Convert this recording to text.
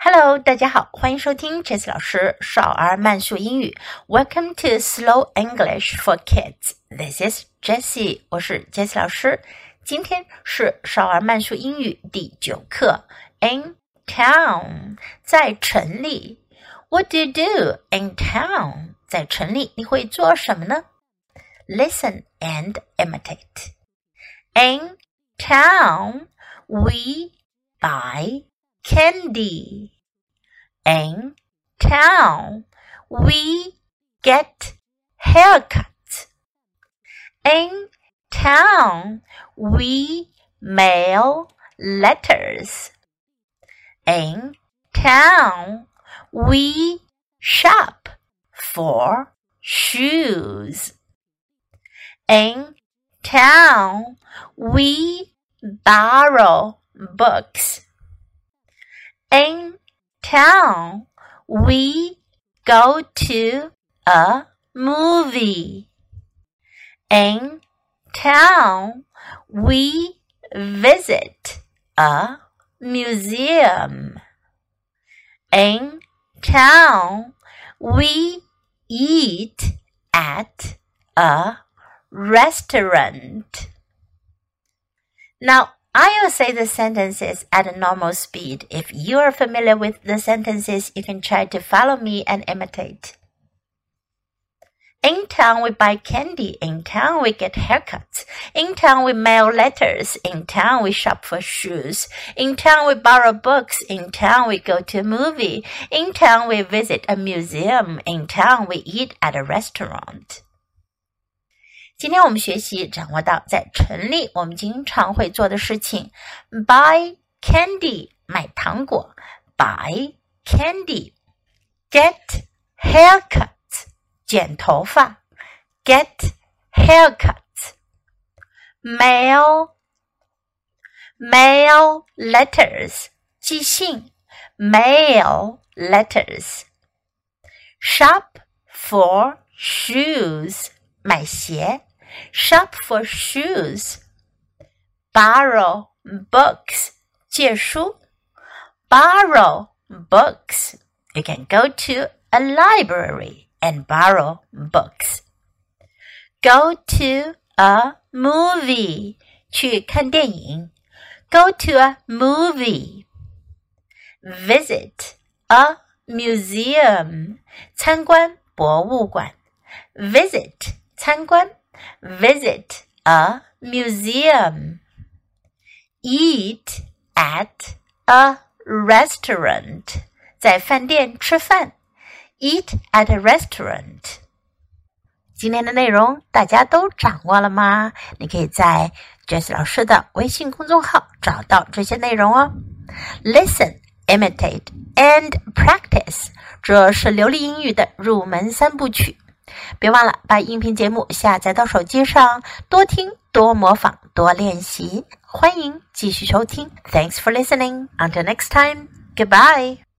Hello，大家好，欢迎收听 Jessie 老师少儿慢速英语。Welcome to Slow English for Kids. This is Jessie，我是 Jessie 老师。今天是少儿慢速英语第九课。In town，在城里。What do you do in town？在城里你会做什么呢？Listen and imitate. In town, we buy candy. In town, we get haircuts. In town, we mail letters. In town, we shop for shoes. In town, we borrow books. In town, we go to a movie. In town, we visit a museum. In town, we eat at a restaurant. Now, I will say the sentences at a normal speed. If you are familiar with the sentences, you can try to follow me and imitate. In town, we buy candy. In town, we get haircuts. In town, we mail letters. In town, we shop for shoes. In town, we borrow books. In town, we go to a movie. In town, we visit a museum. In town, we eat at a restaurant. 今天我们学习掌握到在城里我们经常会做的事情：buy candy 买糖果，buy candy，get haircut 剪头发，get haircut，mail mail letters 寄信，mail letters，shop for shoes 买鞋。shop for shoes, borrow books, 借书 borrow books. You can go to a library and borrow books. Go to a movie, 去看电影 Go to a movie. Visit a museum, 参观博物馆 Visit 参观 visit a museum, eat at a restaurant，在饭店吃饭，eat at a restaurant。今天的内容大家都掌握了吗？你可以在 Jess 老师的微信公众号找到这些内容哦。Listen, imitate and practice，这是流利英语的入门三部曲。 别忘了把音频节目下载到手机上，多听、多模仿、多练习。欢迎继续收听。Thanks for listening. Until next time. Goodbye.